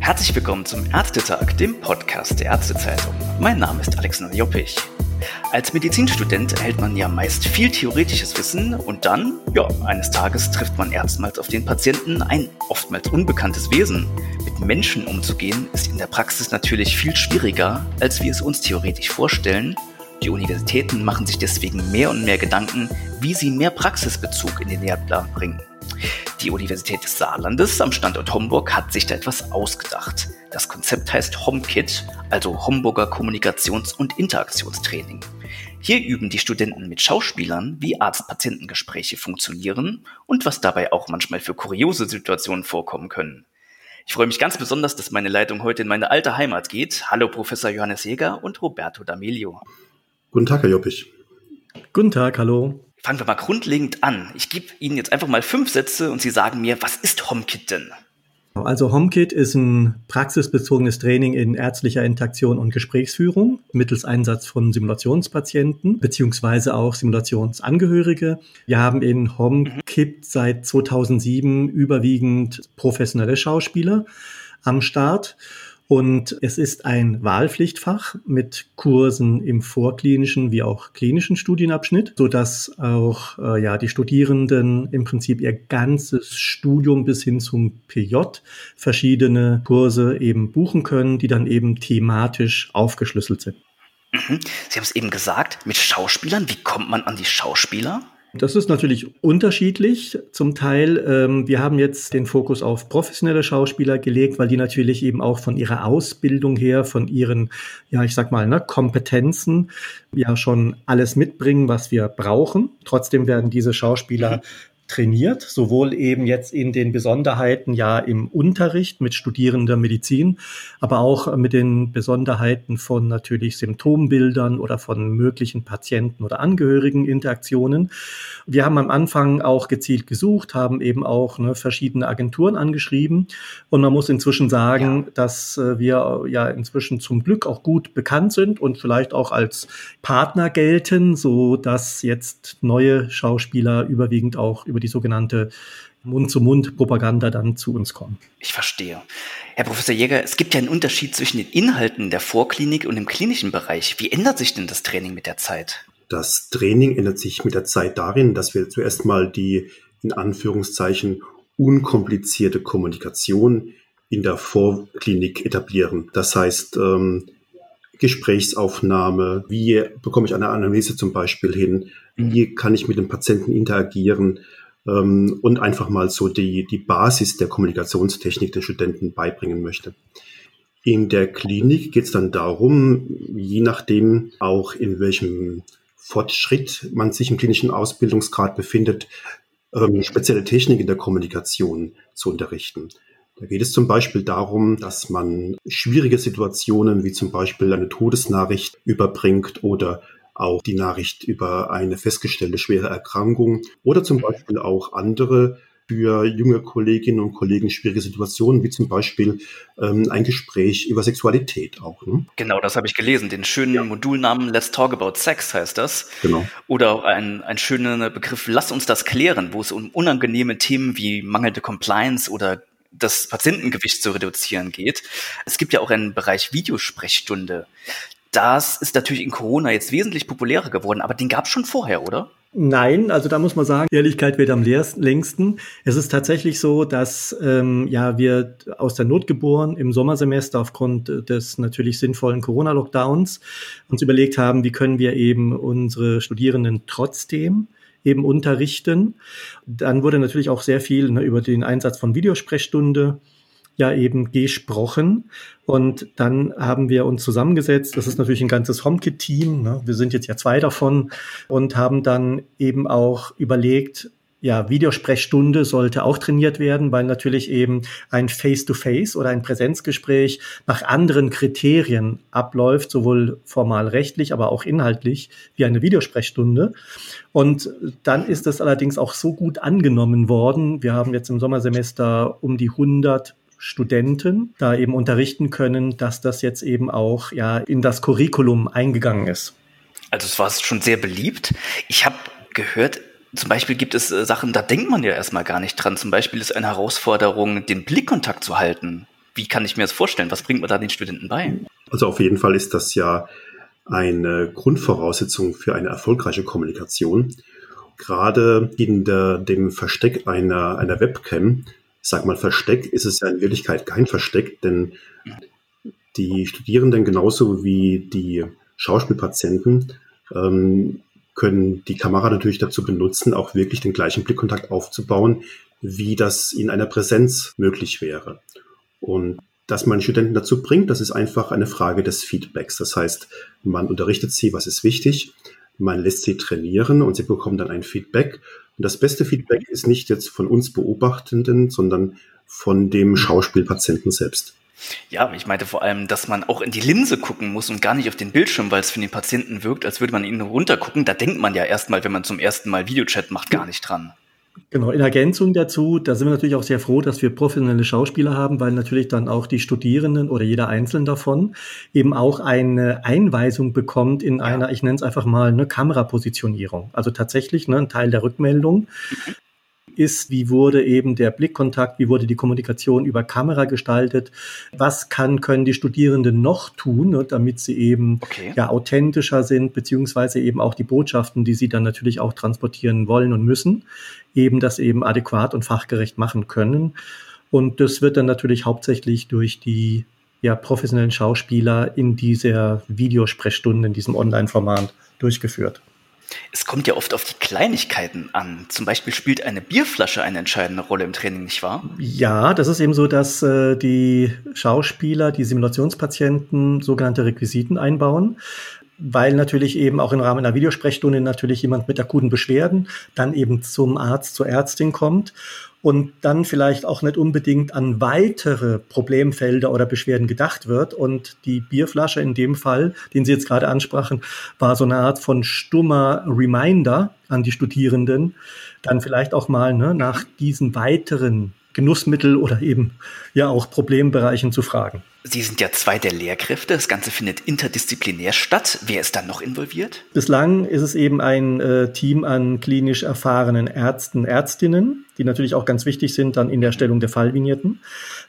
Herzlich willkommen zum Ärztetag, dem Podcast der Ärztezeitung. Mein Name ist Alexander Joppich. Als Medizinstudent erhält man ja meist viel theoretisches Wissen und dann, ja, eines Tages trifft man erstmals auf den Patienten, ein oftmals unbekanntes Wesen. Mit Menschen umzugehen ist in der Praxis natürlich viel schwieriger, als wir es uns theoretisch vorstellen. Die Universitäten machen sich deswegen mehr und mehr Gedanken, wie sie mehr Praxisbezug in den Lehrplan bringen. Die Universität des Saarlandes am Standort Homburg hat sich da etwas ausgedacht. Das Konzept heißt HOMKIT, also Homburger Kommunikations- und Interaktionstraining. Hier üben die Studenten mit Schauspielern, wie Arzt-Patientengespräche funktionieren und was dabei auch manchmal für kuriose Situationen vorkommen können. Ich freue mich ganz besonders, dass meine Leitung heute in meine alte Heimat geht. Hallo Professor Johannes Jäger und Roberto D'Amelio. Guten Tag, Herr Joppich. Guten Tag, hallo. Fangen wir mal grundlegend an. Ich gebe Ihnen jetzt einfach mal fünf Sätze und Sie sagen mir, was ist HOMKIT denn? Also HOMKIT ist ein praxisbezogenes Training in ärztlicher Interaktion und Gesprächsführung mittels Einsatz von Simulationspatienten beziehungsweise auch Simulationsangehörige. Wir haben in HOMKIT seit 2007 überwiegend professionelle Schauspieler am Start und es ist ein Wahlpflichtfach mit Kursen im vorklinischen wie auch klinischen Studienabschnitt, so dass auch äh, ja die Studierenden im Prinzip ihr ganzes Studium bis hin zum PJ verschiedene Kurse eben buchen können, die dann eben thematisch aufgeschlüsselt sind. Mhm. Sie haben es eben gesagt, mit Schauspielern. Wie kommt man an die Schauspieler? Das ist natürlich unterschiedlich. Zum Teil, ähm, wir haben jetzt den Fokus auf professionelle Schauspieler gelegt, weil die natürlich eben auch von ihrer Ausbildung her, von ihren, ja, ich sag mal, ne, Kompetenzen ja schon alles mitbringen, was wir brauchen. Trotzdem werden diese Schauspieler trainiert, sowohl eben jetzt in den Besonderheiten ja im Unterricht mit Studierender Medizin, aber auch mit den Besonderheiten von natürlich Symptombildern oder von möglichen Patienten oder Angehörigen Interaktionen. Wir haben am Anfang auch gezielt gesucht, haben eben auch ne, verschiedene Agenturen angeschrieben und man muss inzwischen sagen, ja. dass äh, wir ja inzwischen zum Glück auch gut bekannt sind und vielleicht auch als Partner gelten, so dass jetzt neue Schauspieler überwiegend auch über über die sogenannte Mund-zu-Mund-Propaganda dann zu uns kommen. Ich verstehe. Herr Professor Jäger, es gibt ja einen Unterschied zwischen den Inhalten der Vorklinik und dem klinischen Bereich. Wie ändert sich denn das Training mit der Zeit? Das Training ändert sich mit der Zeit darin, dass wir zuerst mal die in Anführungszeichen unkomplizierte Kommunikation in der Vorklinik etablieren. Das heißt, ähm, Gesprächsaufnahme, wie bekomme ich eine Analyse zum Beispiel hin, wie kann ich mit dem Patienten interagieren, ähm, und einfach mal so die, die Basis der Kommunikationstechnik den Studenten beibringen möchte. In der Klinik geht es dann darum, je nachdem auch in welchem Fortschritt man sich im klinischen Ausbildungsgrad befindet, ähm, spezielle Technik in der Kommunikation zu unterrichten. Da geht es zum Beispiel darum, dass man schwierige Situationen wie zum Beispiel eine Todesnachricht überbringt oder auch die Nachricht über eine festgestellte schwere Erkrankung oder zum Beispiel auch andere für junge Kolleginnen und Kollegen schwierige Situationen, wie zum Beispiel ähm, ein Gespräch über Sexualität auch. Ne? Genau, das habe ich gelesen. Den schönen ja. Modulnamen Let's Talk About Sex heißt das. Genau. Oder auch ein, ein schöner Begriff Lass uns das klären, wo es um unangenehme Themen wie mangelnde Compliance oder das Patientengewicht zu reduzieren geht. Es gibt ja auch einen Bereich Videosprechstunde. Das ist natürlich in Corona jetzt wesentlich populärer geworden, aber den gab es schon vorher, oder? Nein, also da muss man sagen, Ehrlichkeit wird am längsten. Es ist tatsächlich so, dass ähm, ja wir aus der Not geboren im Sommersemester aufgrund des natürlich sinnvollen Corona-Lockdowns uns überlegt haben, wie können wir eben unsere Studierenden trotzdem eben unterrichten. Dann wurde natürlich auch sehr viel ne, über den Einsatz von Videosprechstunde ja eben gesprochen. Und dann haben wir uns zusammengesetzt. Das ist natürlich ein ganzes HomeKit-Team. Ne? Wir sind jetzt ja zwei davon und haben dann eben auch überlegt, ja, Videosprechstunde sollte auch trainiert werden, weil natürlich eben ein Face-to-Face -face oder ein Präsenzgespräch nach anderen Kriterien abläuft, sowohl formal rechtlich, aber auch inhaltlich, wie eine Videosprechstunde. Und dann ist das allerdings auch so gut angenommen worden. Wir haben jetzt im Sommersemester um die 100 Studenten da eben unterrichten können, dass das jetzt eben auch ja in das Curriculum eingegangen ist. Also es war schon sehr beliebt. Ich habe gehört, zum Beispiel gibt es äh, Sachen, da denkt man ja erstmal gar nicht dran. Zum Beispiel ist eine Herausforderung, den Blickkontakt zu halten. Wie kann ich mir das vorstellen? Was bringt man da den Studenten bei? Also auf jeden Fall ist das ja eine Grundvoraussetzung für eine erfolgreiche Kommunikation. Gerade in der, dem Versteck einer, einer Webcam, sag mal Versteck, ist es ja in Wirklichkeit kein Versteck, denn die Studierenden genauso wie die Schauspielpatienten ähm, können die Kamera natürlich dazu benutzen, auch wirklich den gleichen Blickkontakt aufzubauen, wie das in einer Präsenz möglich wäre. Und dass man Studenten dazu bringt, das ist einfach eine Frage des Feedbacks. Das heißt, man unterrichtet sie, was ist wichtig, man lässt sie trainieren und sie bekommen dann ein Feedback. Und das beste Feedback ist nicht jetzt von uns Beobachtenden, sondern von dem Schauspielpatienten selbst. Ja, ich meinte vor allem, dass man auch in die Linse gucken muss und gar nicht auf den Bildschirm, weil es für den Patienten wirkt, als würde man ihn runtergucken. Da denkt man ja erstmal, wenn man zum ersten Mal Videochat macht, gar nicht dran. Genau, in Ergänzung dazu, da sind wir natürlich auch sehr froh, dass wir professionelle Schauspieler haben, weil natürlich dann auch die Studierenden oder jeder Einzelne davon eben auch eine Einweisung bekommt in einer, ich nenne es einfach mal, eine Kamerapositionierung. Also tatsächlich ne, ein Teil der Rückmeldung. Ist, wie wurde eben der Blickkontakt, wie wurde die Kommunikation über Kamera gestaltet, was kann, können die Studierenden noch tun, ne, damit sie eben okay. ja authentischer sind, beziehungsweise eben auch die Botschaften, die sie dann natürlich auch transportieren wollen und müssen, eben das eben adäquat und fachgerecht machen können. Und das wird dann natürlich hauptsächlich durch die ja, professionellen Schauspieler in dieser Videosprechstunde, in diesem Online-Format durchgeführt. Es kommt ja oft auf die Kleinigkeiten an. Zum Beispiel spielt eine Bierflasche eine entscheidende Rolle im Training, nicht wahr? Ja, das ist eben so, dass äh, die Schauspieler, die Simulationspatienten sogenannte Requisiten einbauen weil natürlich eben auch im Rahmen einer Videosprechstunde natürlich jemand mit akuten Beschwerden dann eben zum Arzt, zur Ärztin kommt und dann vielleicht auch nicht unbedingt an weitere Problemfelder oder Beschwerden gedacht wird. Und die Bierflasche in dem Fall, den Sie jetzt gerade ansprachen, war so eine Art von stummer Reminder an die Studierenden, dann vielleicht auch mal ne, nach diesen weiteren Genussmittel oder eben ja auch Problembereichen zu fragen. Sie sind ja zwei der Lehrkräfte. Das Ganze findet interdisziplinär statt. Wer ist da noch involviert? Bislang ist es eben ein äh, Team an klinisch erfahrenen Ärzten, Ärztinnen, die natürlich auch ganz wichtig sind dann in der Stellung der Fallvignetten.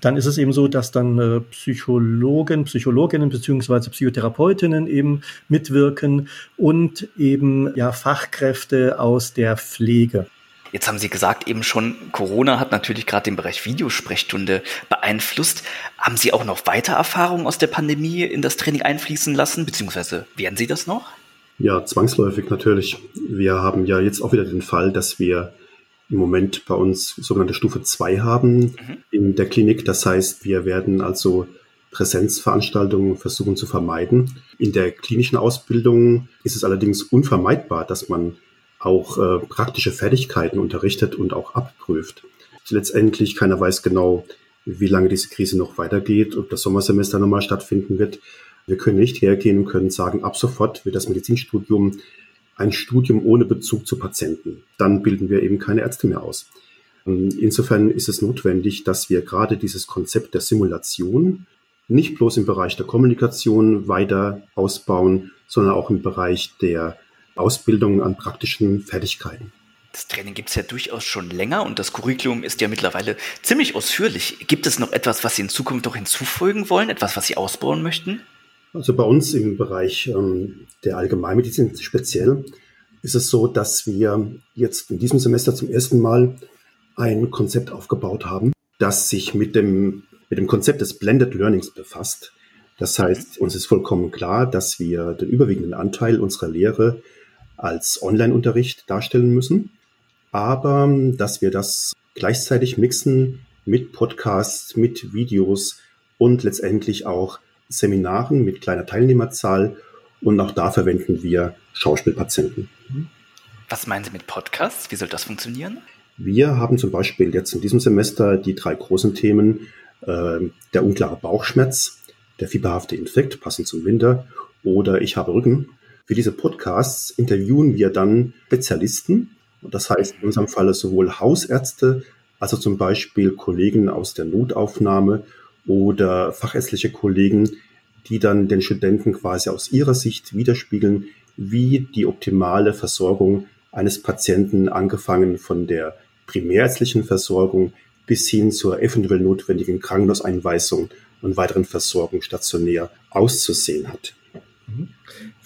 Dann ist es eben so, dass dann äh, Psychologen, Psychologinnen beziehungsweise Psychotherapeutinnen eben mitwirken und eben ja Fachkräfte aus der Pflege. Jetzt haben Sie gesagt eben schon, Corona hat natürlich gerade den Bereich Videosprechstunde beeinflusst. Haben Sie auch noch weiter Erfahrungen aus der Pandemie in das Training einfließen lassen, beziehungsweise werden Sie das noch? Ja, zwangsläufig natürlich. Wir haben ja jetzt auch wieder den Fall, dass wir im Moment bei uns sogenannte Stufe 2 haben mhm. in der Klinik. Das heißt, wir werden also Präsenzveranstaltungen versuchen zu vermeiden. In der klinischen Ausbildung ist es allerdings unvermeidbar, dass man auch äh, praktische Fertigkeiten unterrichtet und auch abprüft. Letztendlich keiner weiß genau, wie lange diese Krise noch weitergeht, ob das Sommersemester nochmal stattfinden wird. Wir können nicht hergehen und können sagen, ab sofort wird das Medizinstudium ein Studium ohne Bezug zu Patienten. Dann bilden wir eben keine Ärzte mehr aus. Ähm, insofern ist es notwendig, dass wir gerade dieses Konzept der Simulation nicht bloß im Bereich der Kommunikation weiter ausbauen, sondern auch im Bereich der Ausbildung an praktischen Fertigkeiten. Das Training gibt es ja durchaus schon länger und das Curriculum ist ja mittlerweile ziemlich ausführlich. Gibt es noch etwas, was Sie in Zukunft noch hinzufügen wollen, etwas, was Sie ausbauen möchten? Also bei uns im Bereich ähm, der Allgemeinmedizin speziell ist es so, dass wir jetzt in diesem Semester zum ersten Mal ein Konzept aufgebaut haben, das sich mit dem, mit dem Konzept des Blended Learnings befasst. Das heißt, uns ist vollkommen klar, dass wir den überwiegenden Anteil unserer Lehre als Online-Unterricht darstellen müssen, aber ähm, dass wir das gleichzeitig mixen mit Podcasts, mit Videos und letztendlich auch Seminaren mit kleiner Teilnehmerzahl und auch da verwenden wir Schauspielpatienten. Was meinen Sie mit Podcasts? Wie soll das funktionieren? Wir haben zum Beispiel jetzt in diesem Semester die drei großen Themen, äh, der unklare Bauchschmerz, der fieberhafte Infekt, passend zum Winter, oder ich habe Rücken. Für diese Podcasts interviewen wir dann Spezialisten. Das heißt in unserem Falle sowohl Hausärzte, also zum Beispiel Kollegen aus der Notaufnahme oder fachärztliche Kollegen, die dann den Studenten quasi aus ihrer Sicht widerspiegeln, wie die optimale Versorgung eines Patienten angefangen von der primärärztlichen Versorgung bis hin zur eventuell notwendigen Krankenhauseinweisung und weiteren Versorgung stationär auszusehen hat.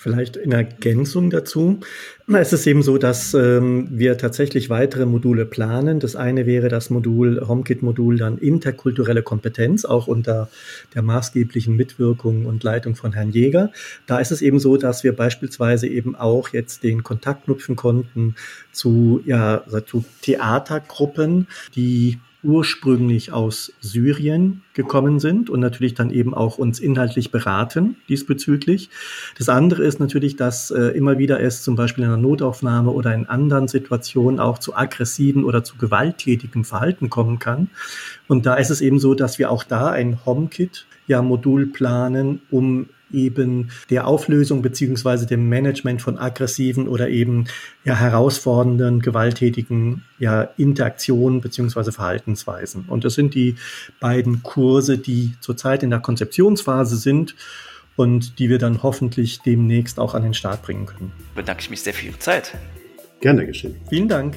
Vielleicht in Ergänzung dazu. Es ist eben so, dass ähm, wir tatsächlich weitere Module planen. Das eine wäre das Modul, HomeKit-Modul dann interkulturelle Kompetenz, auch unter der maßgeblichen Mitwirkung und Leitung von Herrn Jäger. Da ist es eben so, dass wir beispielsweise eben auch jetzt den Kontakt knüpfen konnten zu, ja, zu Theatergruppen, die ursprünglich aus Syrien gekommen sind und natürlich dann eben auch uns inhaltlich beraten diesbezüglich. Das andere ist natürlich, dass äh, immer wieder es zum Beispiel in einer Notaufnahme oder in anderen Situationen auch zu aggressiven oder zu gewalttätigem Verhalten kommen kann. Und da ist es eben so, dass wir auch da ein HomeKit ja Modul planen, um eben der Auflösung beziehungsweise dem Management von aggressiven oder eben ja herausfordernden, gewalttätigen ja Interaktionen beziehungsweise Verhaltensweisen. Und das sind die beiden Kurse, die zurzeit in der Konzeptionsphase sind und die wir dann hoffentlich demnächst auch an den Start bringen können. Bedanke ich mich sehr für Ihre Zeit. Gerne geschehen. Vielen Dank.